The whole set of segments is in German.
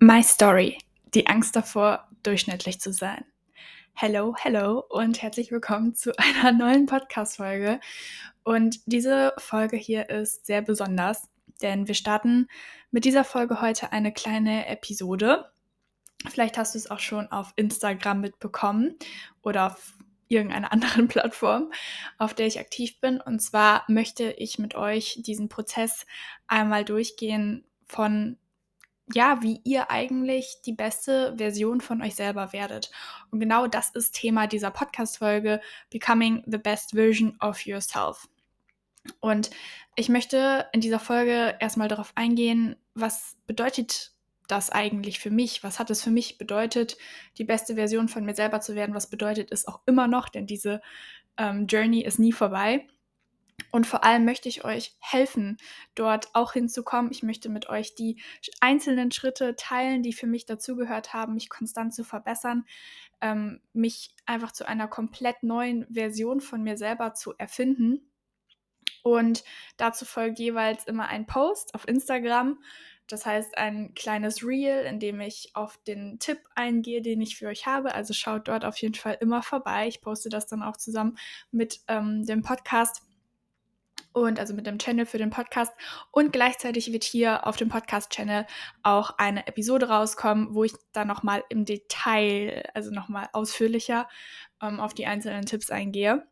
My Story. Die Angst davor, durchschnittlich zu sein. Hello, hello und herzlich willkommen zu einer neuen Podcast-Folge. Und diese Folge hier ist sehr besonders, denn wir starten mit dieser Folge heute eine kleine Episode. Vielleicht hast du es auch schon auf Instagram mitbekommen oder auf irgendeiner anderen Plattform, auf der ich aktiv bin. Und zwar möchte ich mit euch diesen Prozess einmal durchgehen von ja, wie ihr eigentlich die beste Version von euch selber werdet. Und genau das ist Thema dieser Podcast-Folge, Becoming the Best Version of Yourself. Und ich möchte in dieser Folge erstmal darauf eingehen, was bedeutet das eigentlich für mich? Was hat es für mich bedeutet, die beste Version von mir selber zu werden? Was bedeutet es auch immer noch? Denn diese ähm, Journey ist nie vorbei. Und vor allem möchte ich euch helfen, dort auch hinzukommen. Ich möchte mit euch die einzelnen Schritte teilen, die für mich dazugehört haben, mich konstant zu verbessern, ähm, mich einfach zu einer komplett neuen Version von mir selber zu erfinden. Und dazu folgt jeweils immer ein Post auf Instagram. Das heißt, ein kleines Reel, in dem ich auf den Tipp eingehe, den ich für euch habe. Also schaut dort auf jeden Fall immer vorbei. Ich poste das dann auch zusammen mit ähm, dem Podcast und also mit dem Channel für den Podcast. Und gleichzeitig wird hier auf dem Podcast-Channel auch eine Episode rauskommen, wo ich dann nochmal im Detail, also nochmal ausführlicher ähm, auf die einzelnen Tipps eingehe.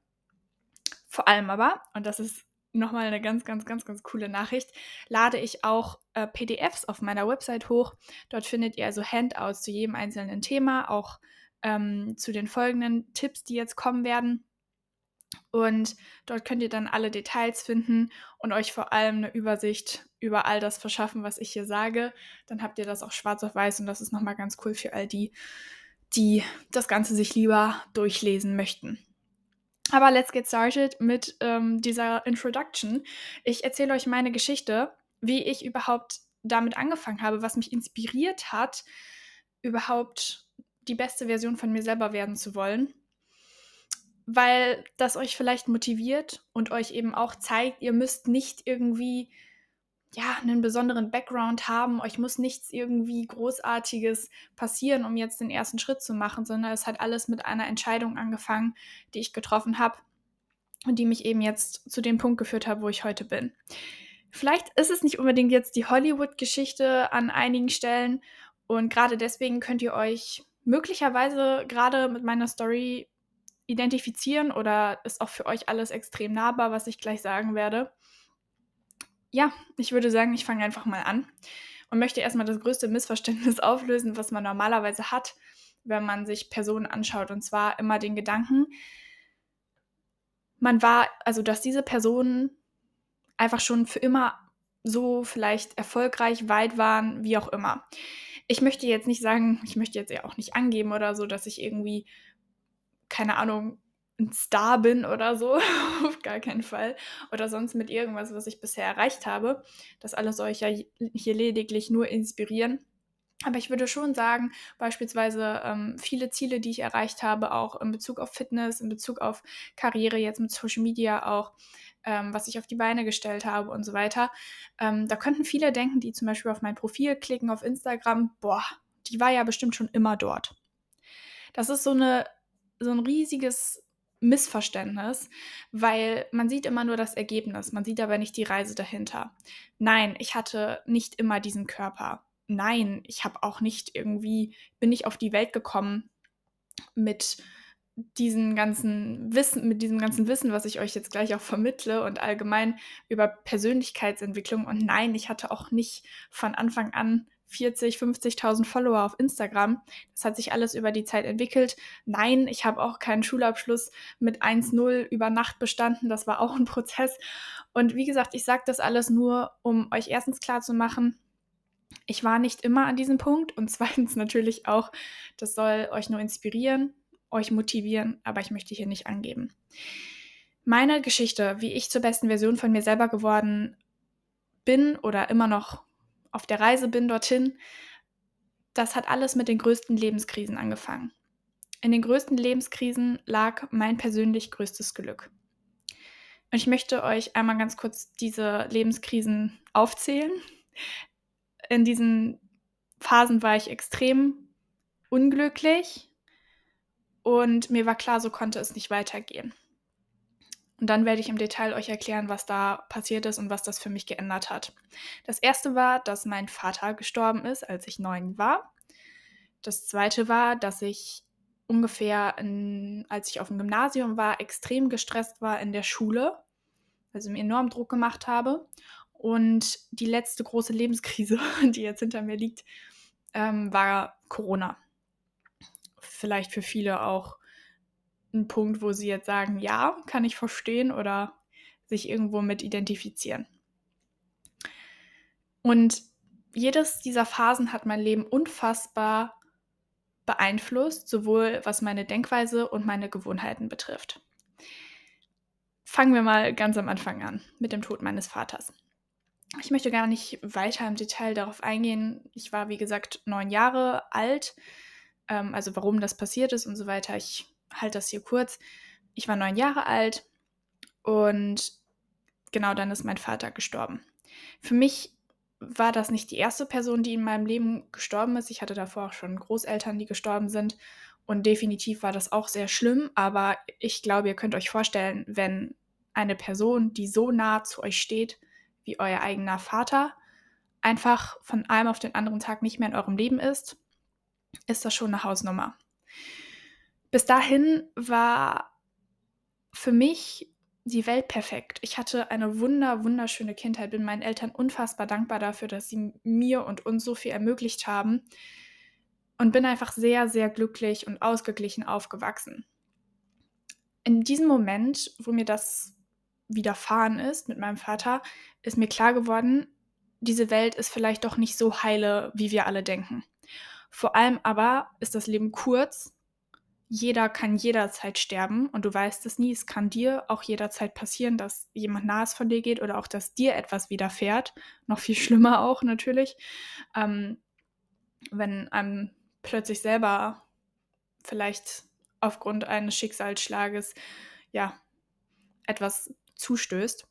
Vor allem aber, und das ist nochmal eine ganz, ganz, ganz, ganz coole Nachricht, lade ich auch äh, PDFs auf meiner Website hoch. Dort findet ihr also Handouts zu jedem einzelnen Thema, auch ähm, zu den folgenden Tipps, die jetzt kommen werden. Und dort könnt ihr dann alle Details finden und euch vor allem eine Übersicht über all das verschaffen, was ich hier sage. Dann habt ihr das auch schwarz auf weiß und das ist nochmal ganz cool für all die, die das Ganze sich lieber durchlesen möchten. Aber let's get started mit ähm, dieser Introduction. Ich erzähle euch meine Geschichte, wie ich überhaupt damit angefangen habe, was mich inspiriert hat, überhaupt die beste Version von mir selber werden zu wollen weil das euch vielleicht motiviert und euch eben auch zeigt, ihr müsst nicht irgendwie ja, einen besonderen Background haben, euch muss nichts irgendwie großartiges passieren, um jetzt den ersten Schritt zu machen, sondern es hat alles mit einer Entscheidung angefangen, die ich getroffen habe und die mich eben jetzt zu dem Punkt geführt hat, wo ich heute bin. Vielleicht ist es nicht unbedingt jetzt die Hollywood-Geschichte an einigen Stellen und gerade deswegen könnt ihr euch möglicherweise gerade mit meiner Story identifizieren oder ist auch für euch alles extrem nahbar, was ich gleich sagen werde? Ja, ich würde sagen, ich fange einfach mal an und möchte erstmal das größte Missverständnis auflösen, was man normalerweise hat, wenn man sich Personen anschaut. Und zwar immer den Gedanken, man war, also dass diese Personen einfach schon für immer so vielleicht erfolgreich, weit waren, wie auch immer. Ich möchte jetzt nicht sagen, ich möchte jetzt ja auch nicht angeben oder so, dass ich irgendwie keine Ahnung, ein Star bin oder so, auf gar keinen Fall. Oder sonst mit irgendwas, was ich bisher erreicht habe. Das alles soll ich ja hier lediglich nur inspirieren. Aber ich würde schon sagen, beispielsweise ähm, viele Ziele, die ich erreicht habe, auch in Bezug auf Fitness, in Bezug auf Karriere, jetzt mit Social Media auch, ähm, was ich auf die Beine gestellt habe und so weiter. Ähm, da könnten viele denken, die zum Beispiel auf mein Profil klicken auf Instagram, boah, die war ja bestimmt schon immer dort. Das ist so eine so ein riesiges Missverständnis, weil man sieht immer nur das Ergebnis, man sieht aber nicht die Reise dahinter. Nein, ich hatte nicht immer diesen Körper. Nein, ich habe auch nicht irgendwie, bin nicht auf die Welt gekommen mit diesen ganzen Wissen, mit diesem ganzen Wissen, was ich euch jetzt gleich auch vermittle und allgemein über Persönlichkeitsentwicklung. Und nein, ich hatte auch nicht von Anfang an 40, 50.000 Follower auf Instagram. Das hat sich alles über die Zeit entwickelt. Nein, ich habe auch keinen Schulabschluss mit 1.0 über Nacht bestanden. Das war auch ein Prozess. Und wie gesagt, ich sage das alles nur, um euch erstens klar zu machen, Ich war nicht immer an diesem Punkt und zweitens natürlich auch, das soll euch nur inspirieren, euch motivieren, aber ich möchte hier nicht angeben. Meine Geschichte, wie ich zur besten Version von mir selber geworden bin oder immer noch auf der Reise bin dorthin, das hat alles mit den größten Lebenskrisen angefangen. In den größten Lebenskrisen lag mein persönlich größtes Glück. Und ich möchte euch einmal ganz kurz diese Lebenskrisen aufzählen. In diesen Phasen war ich extrem unglücklich und mir war klar, so konnte es nicht weitergehen. Und dann werde ich im Detail euch erklären, was da passiert ist und was das für mich geändert hat. Das erste war, dass mein Vater gestorben ist, als ich neun war. Das zweite war, dass ich ungefähr, in, als ich auf dem Gymnasium war, extrem gestresst war in der Schule, also mir enorm Druck gemacht habe. Und die letzte große Lebenskrise, die jetzt hinter mir liegt, ähm, war Corona. Vielleicht für viele auch ein Punkt, wo sie jetzt sagen, ja, kann ich verstehen oder sich irgendwo mit identifizieren. Und jedes dieser Phasen hat mein Leben unfassbar beeinflusst, sowohl was meine Denkweise und meine Gewohnheiten betrifft. Fangen wir mal ganz am Anfang an mit dem Tod meines Vaters. Ich möchte gar nicht weiter im Detail darauf eingehen. Ich war, wie gesagt, neun Jahre alt, ähm, also warum das passiert ist und so weiter. Ich halte das hier kurz. Ich war neun Jahre alt und genau dann ist mein Vater gestorben. Für mich war das nicht die erste Person, die in meinem Leben gestorben ist. Ich hatte davor auch schon Großeltern, die gestorben sind. Und definitiv war das auch sehr schlimm. Aber ich glaube, ihr könnt euch vorstellen, wenn eine Person, die so nah zu euch steht wie euer eigener Vater, einfach von einem auf den anderen Tag nicht mehr in eurem Leben ist, ist das schon eine Hausnummer. Bis dahin war für mich die Welt perfekt. Ich hatte eine wunder, wunderschöne Kindheit, bin meinen Eltern unfassbar dankbar dafür, dass sie mir und uns so viel ermöglicht haben und bin einfach sehr, sehr glücklich und ausgeglichen aufgewachsen. In diesem Moment, wo mir das widerfahren ist mit meinem Vater, ist mir klar geworden, diese Welt ist vielleicht doch nicht so heile, wie wir alle denken. Vor allem aber ist das Leben kurz jeder kann jederzeit sterben und du weißt es nie. Es kann dir auch jederzeit passieren, dass jemand nahes von dir geht oder auch, dass dir etwas widerfährt. Noch viel schlimmer auch natürlich, ähm, wenn einem plötzlich selber vielleicht aufgrund eines Schicksalsschlages ja etwas zustößt.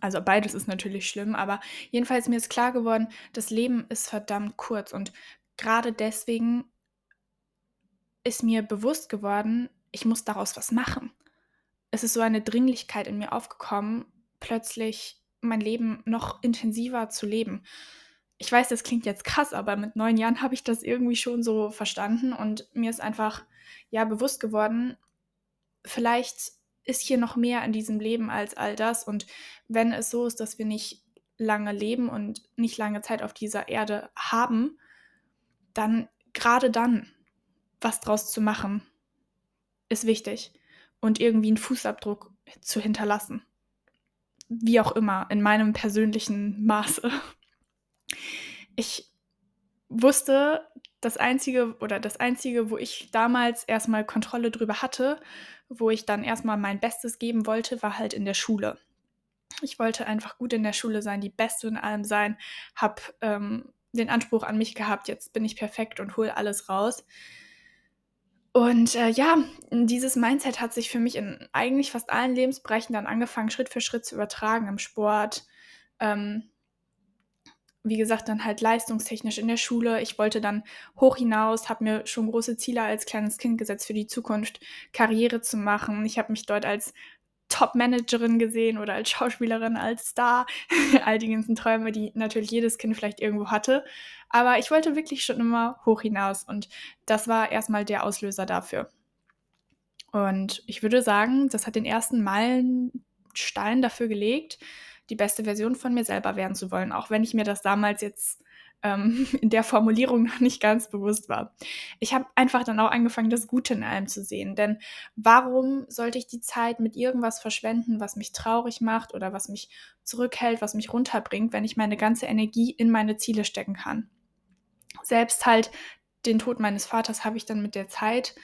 Also beides ist natürlich schlimm, aber jedenfalls mir ist klar geworden, das Leben ist verdammt kurz und gerade deswegen ist mir bewusst geworden, ich muss daraus was machen. Es ist so eine Dringlichkeit in mir aufgekommen, plötzlich mein Leben noch intensiver zu leben. Ich weiß, das klingt jetzt krass, aber mit neun Jahren habe ich das irgendwie schon so verstanden und mir ist einfach ja bewusst geworden, vielleicht ist hier noch mehr in diesem Leben als all das und wenn es so ist, dass wir nicht lange leben und nicht lange Zeit auf dieser Erde haben, dann gerade dann was draus zu machen, ist wichtig. Und irgendwie einen Fußabdruck zu hinterlassen. Wie auch immer, in meinem persönlichen Maße. Ich wusste, das einzige oder das einzige, wo ich damals erstmal Kontrolle drüber hatte, wo ich dann erstmal mein Bestes geben wollte, war halt in der Schule. Ich wollte einfach gut in der Schule sein, die Beste in allem sein, habe ähm, den Anspruch an mich gehabt, jetzt bin ich perfekt und hole alles raus. Und äh, ja, dieses Mindset hat sich für mich in eigentlich fast allen Lebensbereichen dann angefangen, Schritt für Schritt zu übertragen. Im Sport, ähm, wie gesagt, dann halt leistungstechnisch in der Schule. Ich wollte dann hoch hinaus, habe mir schon große Ziele als kleines Kind gesetzt für die Zukunft, Karriere zu machen. Ich habe mich dort als Top-Managerin gesehen oder als Schauspielerin, als Star. All die ganzen Träume, die natürlich jedes Kind vielleicht irgendwo hatte. Aber ich wollte wirklich schon immer hoch hinaus und das war erstmal der Auslöser dafür. Und ich würde sagen, das hat den ersten Meilenstein dafür gelegt, die beste Version von mir selber werden zu wollen. Auch wenn ich mir das damals jetzt ähm, in der Formulierung noch nicht ganz bewusst war. Ich habe einfach dann auch angefangen, das Gute in allem zu sehen. Denn warum sollte ich die Zeit mit irgendwas verschwenden, was mich traurig macht oder was mich zurückhält, was mich runterbringt, wenn ich meine ganze Energie in meine Ziele stecken kann? Selbst halt den Tod meines Vaters habe ich dann mit der Zeit,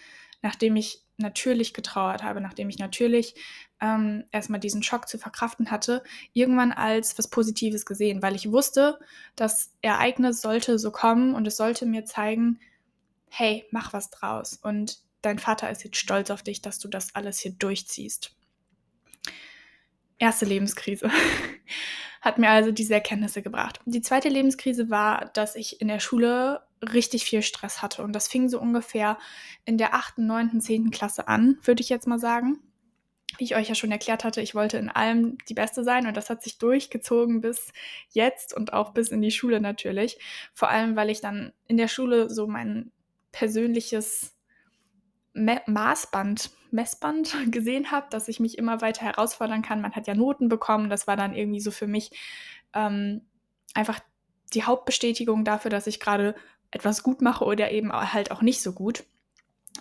nachdem ich natürlich getrauert habe, nachdem ich natürlich ähm, erstmal diesen Schock zu verkraften hatte, irgendwann als was Positives gesehen, weil ich wusste, das Ereignis sollte so kommen und es sollte mir zeigen, hey, mach was draus. Und dein Vater ist jetzt stolz auf dich, dass du das alles hier durchziehst. Erste Lebenskrise hat mir also diese Erkenntnisse gebracht. Die zweite Lebenskrise war, dass ich in der Schule richtig viel Stress hatte. Und das fing so ungefähr in der 8., 9., 10. Klasse an, würde ich jetzt mal sagen. Wie ich euch ja schon erklärt hatte, ich wollte in allem die Beste sein und das hat sich durchgezogen bis jetzt und auch bis in die Schule natürlich. Vor allem, weil ich dann in der Schule so mein persönliches Me Maßband, Messband gesehen habe, dass ich mich immer weiter herausfordern kann. Man hat ja Noten bekommen. Das war dann irgendwie so für mich ähm, einfach die Hauptbestätigung dafür, dass ich gerade etwas gut mache oder eben halt auch nicht so gut.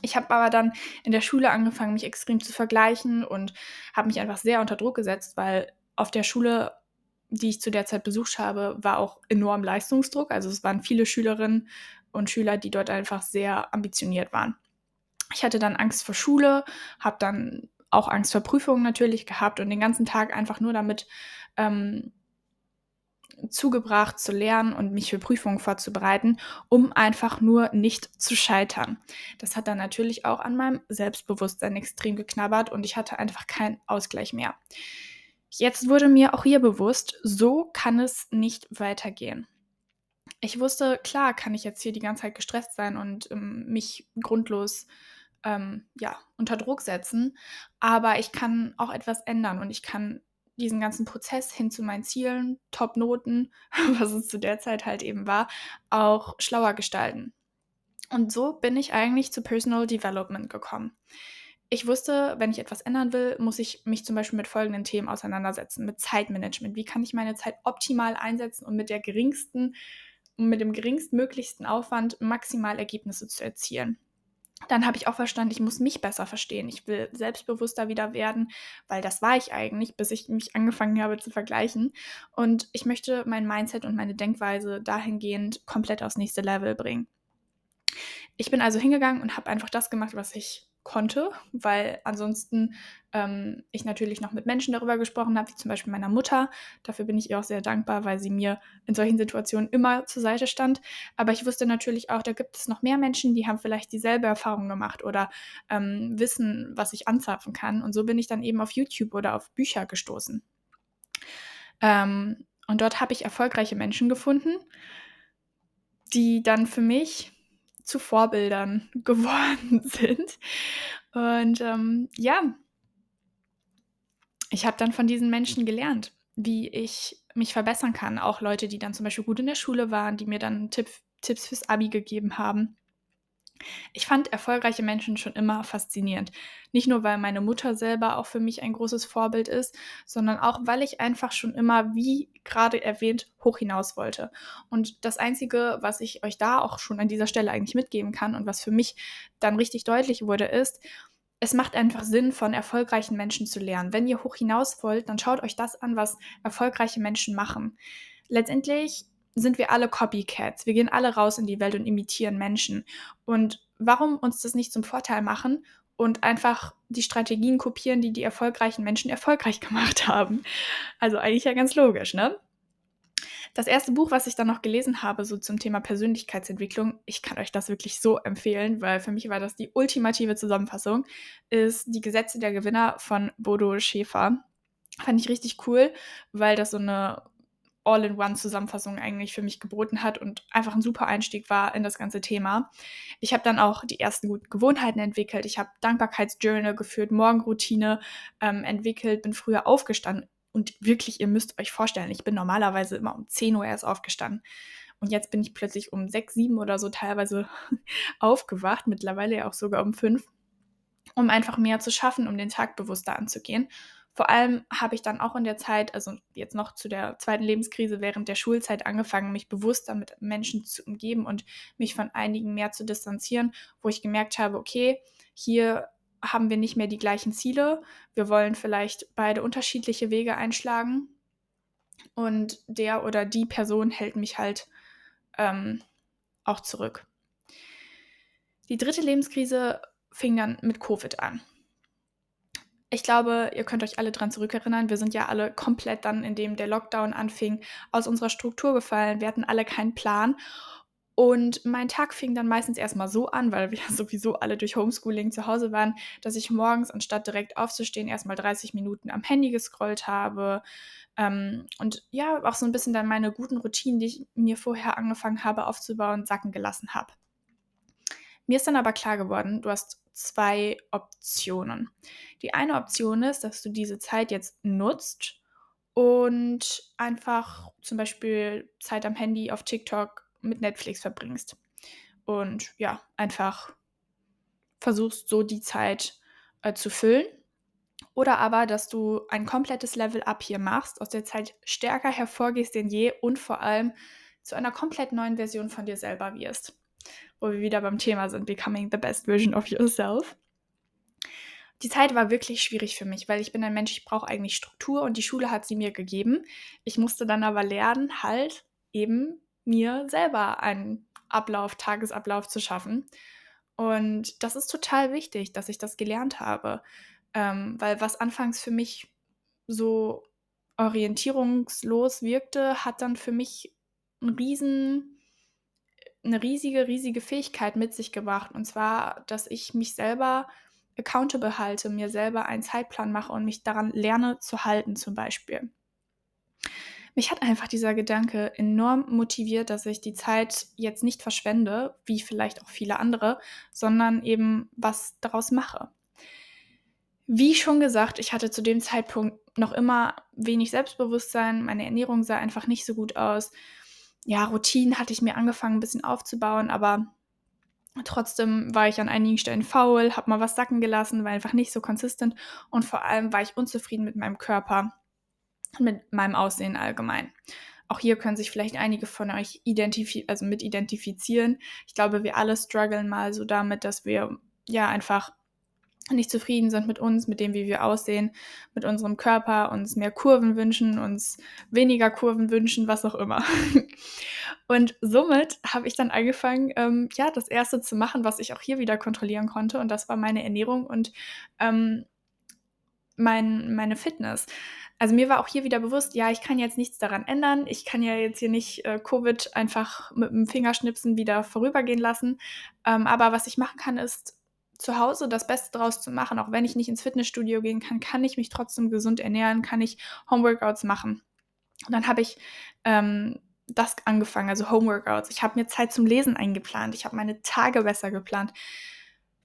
Ich habe aber dann in der Schule angefangen, mich extrem zu vergleichen und habe mich einfach sehr unter Druck gesetzt, weil auf der Schule, die ich zu der Zeit besucht habe, war auch enorm Leistungsdruck. Also es waren viele Schülerinnen und Schüler, die dort einfach sehr ambitioniert waren. Ich hatte dann Angst vor Schule, habe dann auch Angst vor Prüfungen natürlich gehabt und den ganzen Tag einfach nur damit ähm, zugebracht zu lernen und mich für Prüfungen vorzubereiten, um einfach nur nicht zu scheitern. Das hat dann natürlich auch an meinem Selbstbewusstsein extrem geknabbert und ich hatte einfach keinen Ausgleich mehr. Jetzt wurde mir auch hier bewusst, so kann es nicht weitergehen. Ich wusste, klar kann ich jetzt hier die ganze Zeit gestresst sein und ähm, mich grundlos ähm, ja, unter Druck setzen, aber ich kann auch etwas ändern und ich kann diesen ganzen Prozess hin zu meinen Zielen, Top-Noten, was es zu der Zeit halt eben war, auch schlauer gestalten. Und so bin ich eigentlich zu Personal Development gekommen. Ich wusste, wenn ich etwas ändern will, muss ich mich zum Beispiel mit folgenden Themen auseinandersetzen, mit Zeitmanagement. Wie kann ich meine Zeit optimal einsetzen, um mit der geringsten, mit dem geringstmöglichsten Aufwand maximal Ergebnisse zu erzielen? Dann habe ich auch verstanden, ich muss mich besser verstehen. Ich will selbstbewusster wieder werden, weil das war ich eigentlich, bis ich mich angefangen habe zu vergleichen. Und ich möchte mein Mindset und meine Denkweise dahingehend komplett aufs nächste Level bringen. Ich bin also hingegangen und habe einfach das gemacht, was ich konnte, weil ansonsten ähm, ich natürlich noch mit Menschen darüber gesprochen habe, wie zum Beispiel meiner Mutter. Dafür bin ich ihr auch sehr dankbar, weil sie mir in solchen Situationen immer zur Seite stand. Aber ich wusste natürlich auch, da gibt es noch mehr Menschen, die haben vielleicht dieselbe Erfahrung gemacht oder ähm, wissen, was ich anzapfen kann. Und so bin ich dann eben auf YouTube oder auf Bücher gestoßen. Ähm, und dort habe ich erfolgreiche Menschen gefunden, die dann für mich zu Vorbildern geworden sind. Und ähm, ja, ich habe dann von diesen Menschen gelernt, wie ich mich verbessern kann. Auch Leute, die dann zum Beispiel gut in der Schule waren, die mir dann Tipp, Tipps fürs Abi gegeben haben. Ich fand erfolgreiche Menschen schon immer faszinierend. Nicht nur, weil meine Mutter selber auch für mich ein großes Vorbild ist, sondern auch, weil ich einfach schon immer, wie gerade erwähnt, hoch hinaus wollte. Und das Einzige, was ich euch da auch schon an dieser Stelle eigentlich mitgeben kann und was für mich dann richtig deutlich wurde, ist, es macht einfach Sinn, von erfolgreichen Menschen zu lernen. Wenn ihr hoch hinaus wollt, dann schaut euch das an, was erfolgreiche Menschen machen. Letztendlich sind wir alle Copycats. Wir gehen alle raus in die Welt und imitieren Menschen. Und warum uns das nicht zum Vorteil machen und einfach die Strategien kopieren, die die erfolgreichen Menschen erfolgreich gemacht haben? Also eigentlich ja ganz logisch, ne? Das erste Buch, was ich dann noch gelesen habe, so zum Thema Persönlichkeitsentwicklung, ich kann euch das wirklich so empfehlen, weil für mich war das die ultimative Zusammenfassung, ist Die Gesetze der Gewinner von Bodo Schäfer. Fand ich richtig cool, weil das so eine All-in-One-Zusammenfassung eigentlich für mich geboten hat und einfach ein super Einstieg war in das ganze Thema. Ich habe dann auch die ersten guten Gewohnheiten entwickelt. Ich habe Dankbarkeitsjournal geführt, Morgenroutine ähm, entwickelt, bin früher aufgestanden. Und wirklich, ihr müsst euch vorstellen, ich bin normalerweise immer um 10 Uhr erst aufgestanden. Und jetzt bin ich plötzlich um 6, 7 oder so teilweise aufgewacht, mittlerweile ja auch sogar um 5, um einfach mehr zu schaffen, um den Tag bewusster anzugehen Vor allem habe ich dann auch in der Zeit, also jetzt noch zu der zweiten Lebenskrise während der Schulzeit angefangen, mich bewusster mit Menschen zu umgeben und mich von einigen mehr zu distanzieren, wo ich gemerkt habe, okay, hier haben wir nicht mehr die gleichen Ziele. Wir wollen vielleicht beide unterschiedliche Wege einschlagen. Und der oder die Person hält mich halt ähm, auch zurück. Die dritte Lebenskrise fing dann mit Covid an. Ich glaube, ihr könnt euch alle dran zurückerinnern. Wir sind ja alle komplett dann, indem der Lockdown anfing, aus unserer Struktur gefallen. Wir hatten alle keinen Plan. Und mein Tag fing dann meistens erstmal so an, weil wir sowieso alle durch Homeschooling zu Hause waren, dass ich morgens, anstatt direkt aufzustehen, erstmal 30 Minuten am Handy gescrollt habe. Ähm, und ja, auch so ein bisschen dann meine guten Routinen, die ich mir vorher angefangen habe aufzubauen, sacken gelassen habe. Mir ist dann aber klar geworden, du hast zwei Optionen. Die eine Option ist, dass du diese Zeit jetzt nutzt und einfach zum Beispiel Zeit am Handy auf TikTok mit Netflix verbringst. Und ja, einfach versuchst so die Zeit äh, zu füllen. Oder aber, dass du ein komplettes Level-Up hier machst, aus der Zeit stärker hervorgehst denn je und vor allem zu einer komplett neuen Version von dir selber wirst. Wo wir wieder beim Thema sind, becoming the best version of yourself. Die Zeit war wirklich schwierig für mich, weil ich bin ein Mensch, ich brauche eigentlich Struktur und die Schule hat sie mir gegeben. Ich musste dann aber lernen, halt eben mir selber einen Ablauf, Tagesablauf zu schaffen. Und das ist total wichtig, dass ich das gelernt habe, ähm, weil was anfangs für mich so orientierungslos wirkte, hat dann für mich einen riesen, eine riesige, riesige Fähigkeit mit sich gebracht. Und zwar, dass ich mich selber accountable halte, mir selber einen Zeitplan mache und mich daran lerne zu halten zum Beispiel mich hat einfach dieser Gedanke enorm motiviert, dass ich die Zeit jetzt nicht verschwende, wie vielleicht auch viele andere, sondern eben was daraus mache. Wie schon gesagt, ich hatte zu dem Zeitpunkt noch immer wenig Selbstbewusstsein, meine Ernährung sah einfach nicht so gut aus. Ja, Routinen hatte ich mir angefangen ein bisschen aufzubauen, aber trotzdem war ich an einigen Stellen faul, habe mal was sacken gelassen, war einfach nicht so konsistent und vor allem war ich unzufrieden mit meinem Körper mit meinem Aussehen allgemein. Auch hier können sich vielleicht einige von euch identifi also mit identifizieren. Ich glaube, wir alle strugglen mal so damit, dass wir ja einfach nicht zufrieden sind mit uns, mit dem, wie wir aussehen, mit unserem Körper, uns mehr Kurven wünschen, uns weniger Kurven wünschen, was auch immer. Und somit habe ich dann angefangen, ähm, ja, das erste zu machen, was ich auch hier wieder kontrollieren konnte. Und das war meine Ernährung und ähm, mein, meine Fitness also mir war auch hier wieder bewusst, ja, ich kann jetzt nichts daran ändern. Ich kann ja jetzt hier nicht äh, Covid einfach mit dem Fingerschnipsen wieder vorübergehen lassen. Ähm, aber was ich machen kann, ist zu Hause das Beste draus zu machen. Auch wenn ich nicht ins Fitnessstudio gehen kann, kann ich mich trotzdem gesund ernähren, kann ich Homeworkouts machen. Und dann habe ich ähm, das angefangen, also Homeworkouts. Ich habe mir Zeit zum Lesen eingeplant. Ich habe meine Tage besser geplant.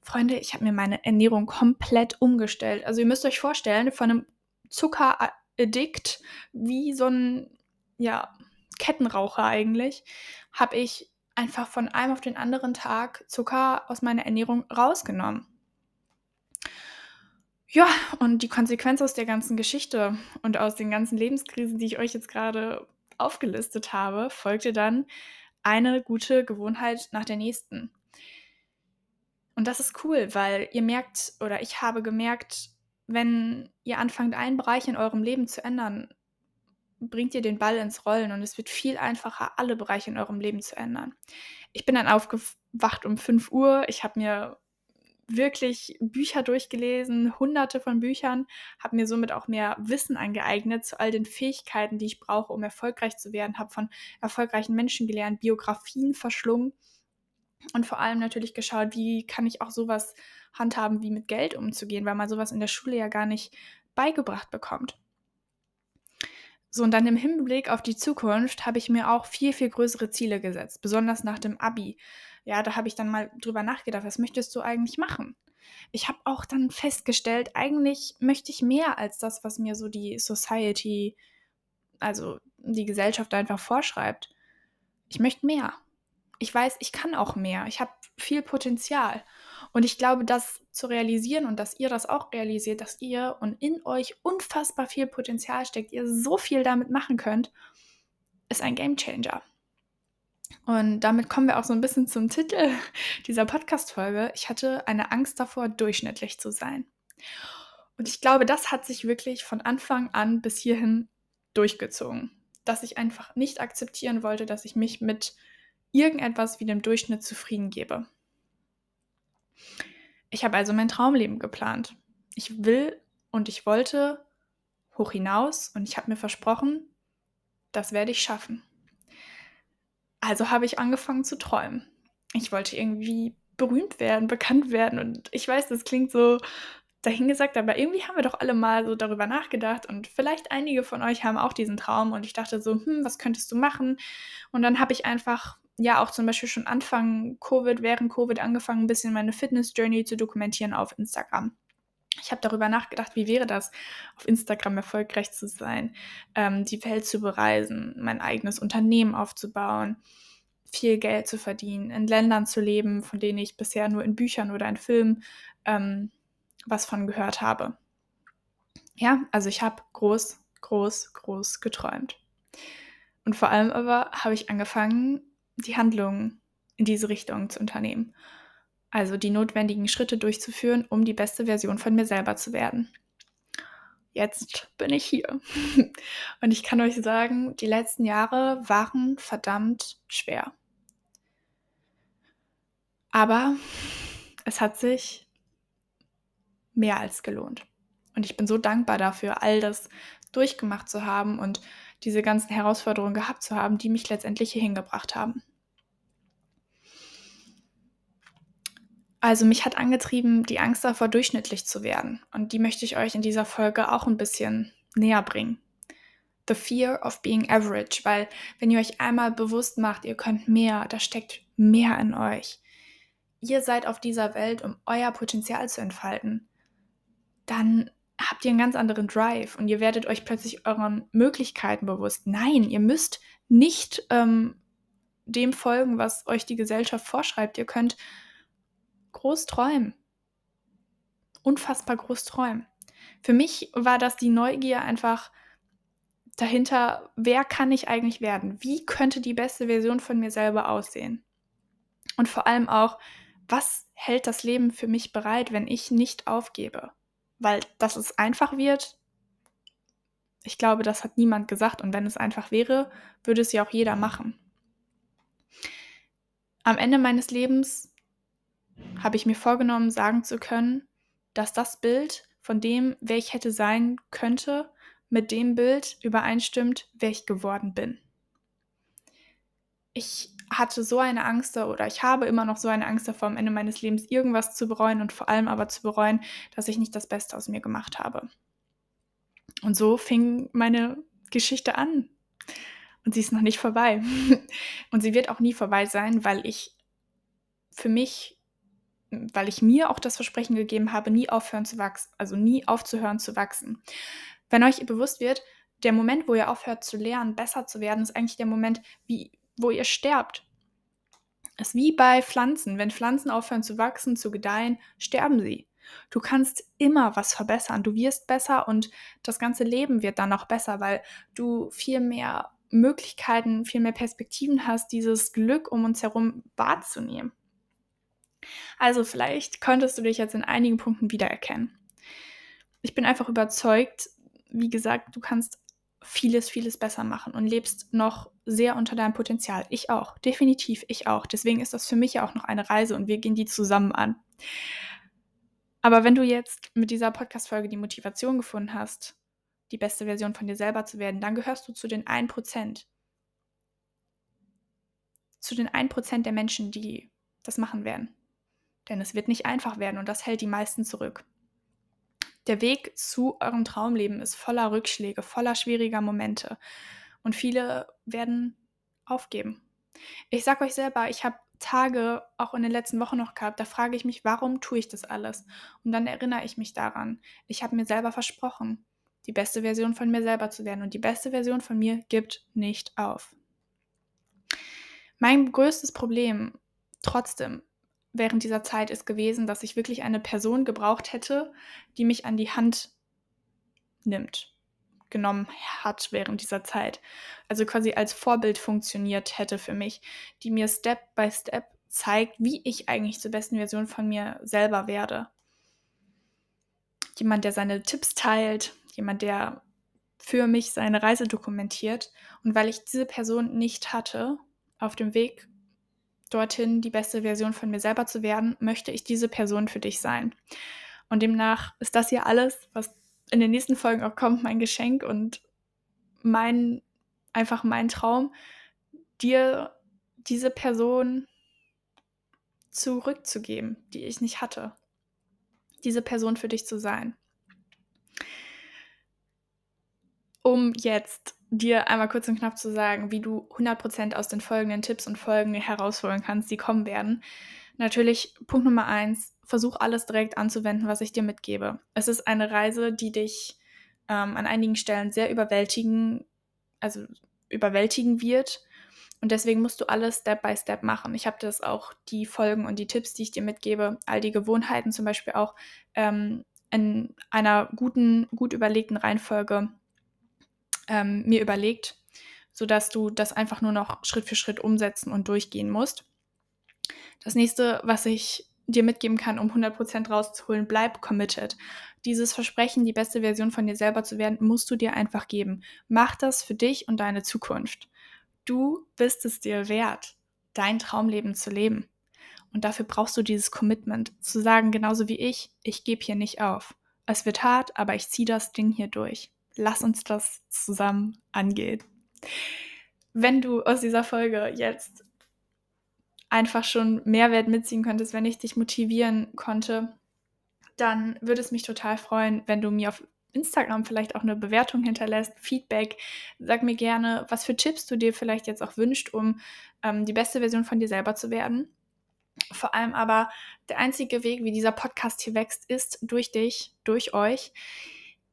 Freunde, ich habe mir meine Ernährung komplett umgestellt. Also ihr müsst euch vorstellen, von einem Zucker Addict, wie so ein ja, Kettenraucher eigentlich, habe ich einfach von einem auf den anderen Tag Zucker aus meiner Ernährung rausgenommen. Ja, und die Konsequenz aus der ganzen Geschichte und aus den ganzen Lebenskrisen, die ich euch jetzt gerade aufgelistet habe, folgte dann eine gute Gewohnheit nach der nächsten. Und das ist cool, weil ihr merkt, oder ich habe gemerkt, wenn ihr anfangt, einen Bereich in eurem Leben zu ändern, bringt ihr den Ball ins Rollen und es wird viel einfacher, alle Bereiche in eurem Leben zu ändern. Ich bin dann aufgewacht um 5 Uhr. Ich habe mir wirklich Bücher durchgelesen, hunderte von Büchern, habe mir somit auch mehr Wissen angeeignet zu all den Fähigkeiten, die ich brauche, um erfolgreich zu werden, habe von erfolgreichen Menschen gelernt, Biografien verschlungen und vor allem natürlich geschaut, wie kann ich auch sowas handhaben, wie mit Geld umzugehen, weil man sowas in der Schule ja gar nicht beigebracht bekommt. So, und dann im Hinblick auf die Zukunft habe ich mir auch viel, viel größere Ziele gesetzt, besonders nach dem Abi. Ja, da habe ich dann mal drüber nachgedacht, was möchtest du eigentlich machen? Ich habe auch dann festgestellt, eigentlich möchte ich mehr als das, was mir so die Society, also die Gesellschaft einfach vorschreibt. Ich möchte mehr. Ich weiß, ich kann auch mehr. Ich habe viel Potenzial. Und ich glaube, das zu realisieren und dass ihr das auch realisiert, dass ihr und in euch unfassbar viel Potenzial steckt, ihr so viel damit machen könnt, ist ein Game Changer. Und damit kommen wir auch so ein bisschen zum Titel dieser Podcast-Folge. Ich hatte eine Angst davor, durchschnittlich zu sein. Und ich glaube, das hat sich wirklich von Anfang an bis hierhin durchgezogen. Dass ich einfach nicht akzeptieren wollte, dass ich mich mit irgendetwas wie dem Durchschnitt zufrieden gebe. Ich habe also mein Traumleben geplant. Ich will und ich wollte hoch hinaus und ich habe mir versprochen, das werde ich schaffen. Also habe ich angefangen zu träumen. Ich wollte irgendwie berühmt werden, bekannt werden und ich weiß, das klingt so dahingesagt, aber irgendwie haben wir doch alle mal so darüber nachgedacht und vielleicht einige von euch haben auch diesen Traum und ich dachte so, hm, was könntest du machen? Und dann habe ich einfach ja auch zum Beispiel schon Anfang Covid, während Covid angefangen, ein bisschen meine Fitness-Journey zu dokumentieren auf Instagram. Ich habe darüber nachgedacht, wie wäre das, auf Instagram erfolgreich zu sein, ähm, die Welt zu bereisen, mein eigenes Unternehmen aufzubauen, viel Geld zu verdienen, in Ländern zu leben, von denen ich bisher nur in Büchern oder in Filmen ähm, was von gehört habe. Ja, also ich habe groß, groß, groß geträumt. Und vor allem aber habe ich angefangen, die Handlungen in diese Richtung zu unternehmen. Also die notwendigen Schritte durchzuführen, um die beste Version von mir selber zu werden. Jetzt bin ich hier. Und ich kann euch sagen, die letzten Jahre waren verdammt schwer. Aber es hat sich mehr als gelohnt. Und ich bin so dankbar dafür, all das durchgemacht zu haben und diese ganzen Herausforderungen gehabt zu haben, die mich letztendlich hierhin gebracht haben. Also mich hat angetrieben, die Angst davor, durchschnittlich zu werden. Und die möchte ich euch in dieser Folge auch ein bisschen näher bringen. The fear of being average, weil wenn ihr euch einmal bewusst macht, ihr könnt mehr, da steckt mehr in euch. Ihr seid auf dieser Welt, um euer Potenzial zu entfalten. Dann habt ihr einen ganz anderen Drive und ihr werdet euch plötzlich euren Möglichkeiten bewusst. Nein, ihr müsst nicht ähm, dem folgen, was euch die Gesellschaft vorschreibt. Ihr könnt groß träumen. Unfassbar groß träumen. Für mich war das die Neugier einfach dahinter, wer kann ich eigentlich werden? Wie könnte die beste Version von mir selber aussehen? Und vor allem auch, was hält das Leben für mich bereit, wenn ich nicht aufgebe? Weil, dass es einfach wird, ich glaube, das hat niemand gesagt. Und wenn es einfach wäre, würde es ja auch jeder machen. Am Ende meines Lebens habe ich mir vorgenommen, sagen zu können, dass das Bild von dem, wer ich hätte sein könnte, mit dem Bild übereinstimmt, wer ich geworden bin. Ich hatte so eine Angst oder ich habe immer noch so eine Angst davor, am Ende meines Lebens irgendwas zu bereuen und vor allem aber zu bereuen, dass ich nicht das Beste aus mir gemacht habe. Und so fing meine Geschichte an. Und sie ist noch nicht vorbei. Und sie wird auch nie vorbei sein, weil ich für mich, weil ich mir auch das Versprechen gegeben habe, nie aufhören zu wachsen, also nie aufzuhören zu wachsen. Wenn euch bewusst wird, der Moment, wo ihr aufhört zu lernen, besser zu werden, ist eigentlich der Moment, wie, wo ihr sterbt. Es ist wie bei Pflanzen. Wenn Pflanzen aufhören zu wachsen, zu gedeihen, sterben sie. Du kannst immer was verbessern. Du wirst besser und das ganze Leben wird dann noch besser, weil du viel mehr Möglichkeiten, viel mehr Perspektiven hast, dieses Glück um uns herum wahrzunehmen. Also vielleicht könntest du dich jetzt in einigen Punkten wiedererkennen. Ich bin einfach überzeugt, wie gesagt, du kannst vieles, vieles besser machen und lebst noch sehr unter deinem Potenzial. Ich auch, definitiv, ich auch. Deswegen ist das für mich ja auch noch eine Reise und wir gehen die zusammen an. Aber wenn du jetzt mit dieser Podcast-Folge die Motivation gefunden hast, die beste Version von dir selber zu werden, dann gehörst du zu den 1%. Zu den 1% der Menschen, die das machen werden. Denn es wird nicht einfach werden und das hält die meisten zurück. Der Weg zu eurem Traumleben ist voller Rückschläge, voller schwieriger Momente. Und viele werden aufgeben. Ich sag euch selber, ich habe Tage auch in den letzten Wochen noch gehabt, da frage ich mich, warum tue ich das alles? Und dann erinnere ich mich daran. Ich habe mir selber versprochen, die beste Version von mir selber zu werden. Und die beste Version von mir gibt nicht auf. Mein größtes Problem trotzdem während dieser Zeit ist gewesen, dass ich wirklich eine Person gebraucht hätte, die mich an die Hand nimmt, genommen hat während dieser Zeit. Also quasi als Vorbild funktioniert hätte für mich, die mir Step by Step zeigt, wie ich eigentlich zur besten Version von mir selber werde. Jemand, der seine Tipps teilt, jemand, der für mich seine Reise dokumentiert. Und weil ich diese Person nicht hatte auf dem Weg dorthin, die beste Version von mir selber zu werden, möchte ich diese Person für dich sein. Und demnach ist das hier alles, was in den nächsten Folgen auch kommt, mein Geschenk und mein, einfach mein Traum, dir diese Person zurückzugeben, die ich nicht hatte. Diese Person für dich zu sein. Um jetzt dir einmal kurz und knapp zu sagen, wie du 100% aus den folgenden Tipps und Folgen herausholen kannst, die kommen werden. Natürlich, Punkt Nummer eins, versuch alles direkt anzuwenden, was ich dir mitgebe. Es ist eine Reise, die dich ähm, an einigen Stellen sehr überwältigen, also überwältigen wird. Und deswegen musst du alles Step by Step machen. Ich habe das auch, die Folgen und die Tipps, die ich dir mitgebe, all die Gewohnheiten zum Beispiel auch ähm, in einer guten, gut überlegten Reihenfolge ähm, mir überlegt, sodass du das einfach nur noch Schritt für Schritt umsetzen und durchgehen musst. Das nächste, was ich dir mitgeben kann, um 100% rauszuholen, bleib committed. Dieses Versprechen, die beste Version von dir selber zu werden, musst du dir einfach geben. Mach das für dich und deine Zukunft. Du bist es dir wert, dein Traumleben zu leben. Und dafür brauchst du dieses Commitment, zu sagen, genauso wie ich, ich gebe hier nicht auf. Es wird hart, aber ich ziehe das Ding hier durch lass uns das zusammen angehen. Wenn du aus dieser Folge jetzt einfach schon Mehrwert mitziehen könntest, wenn ich dich motivieren konnte, dann würde es mich total freuen, wenn du mir auf Instagram vielleicht auch eine Bewertung hinterlässt, Feedback. Sag mir gerne, was für Tipps du dir vielleicht jetzt auch wünscht, um ähm, die beste Version von dir selber zu werden. Vor allem aber der einzige Weg, wie dieser Podcast hier wächst, ist durch dich, durch euch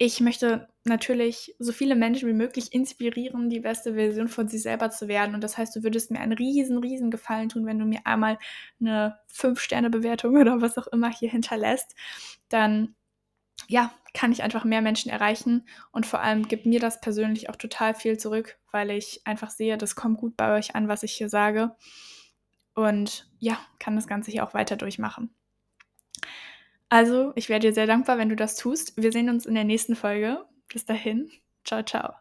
ich möchte natürlich so viele Menschen wie möglich inspirieren, die beste Version von sich selber zu werden. Und das heißt, du würdest mir einen riesen, riesen Gefallen tun, wenn du mir einmal eine 5-Sterne-Bewertung oder was auch immer hier hinterlässt. Dann, ja, kann ich einfach mehr Menschen erreichen. Und vor allem gibt mir das persönlich auch total viel zurück, weil ich einfach sehe, das kommt gut bei euch an, was ich hier sage. Und ja, kann das Ganze hier auch weiter durchmachen. Also, ich wäre dir sehr dankbar, wenn du das tust. Wir sehen uns in der nächsten Folge. Bis dahin. Ciao, ciao.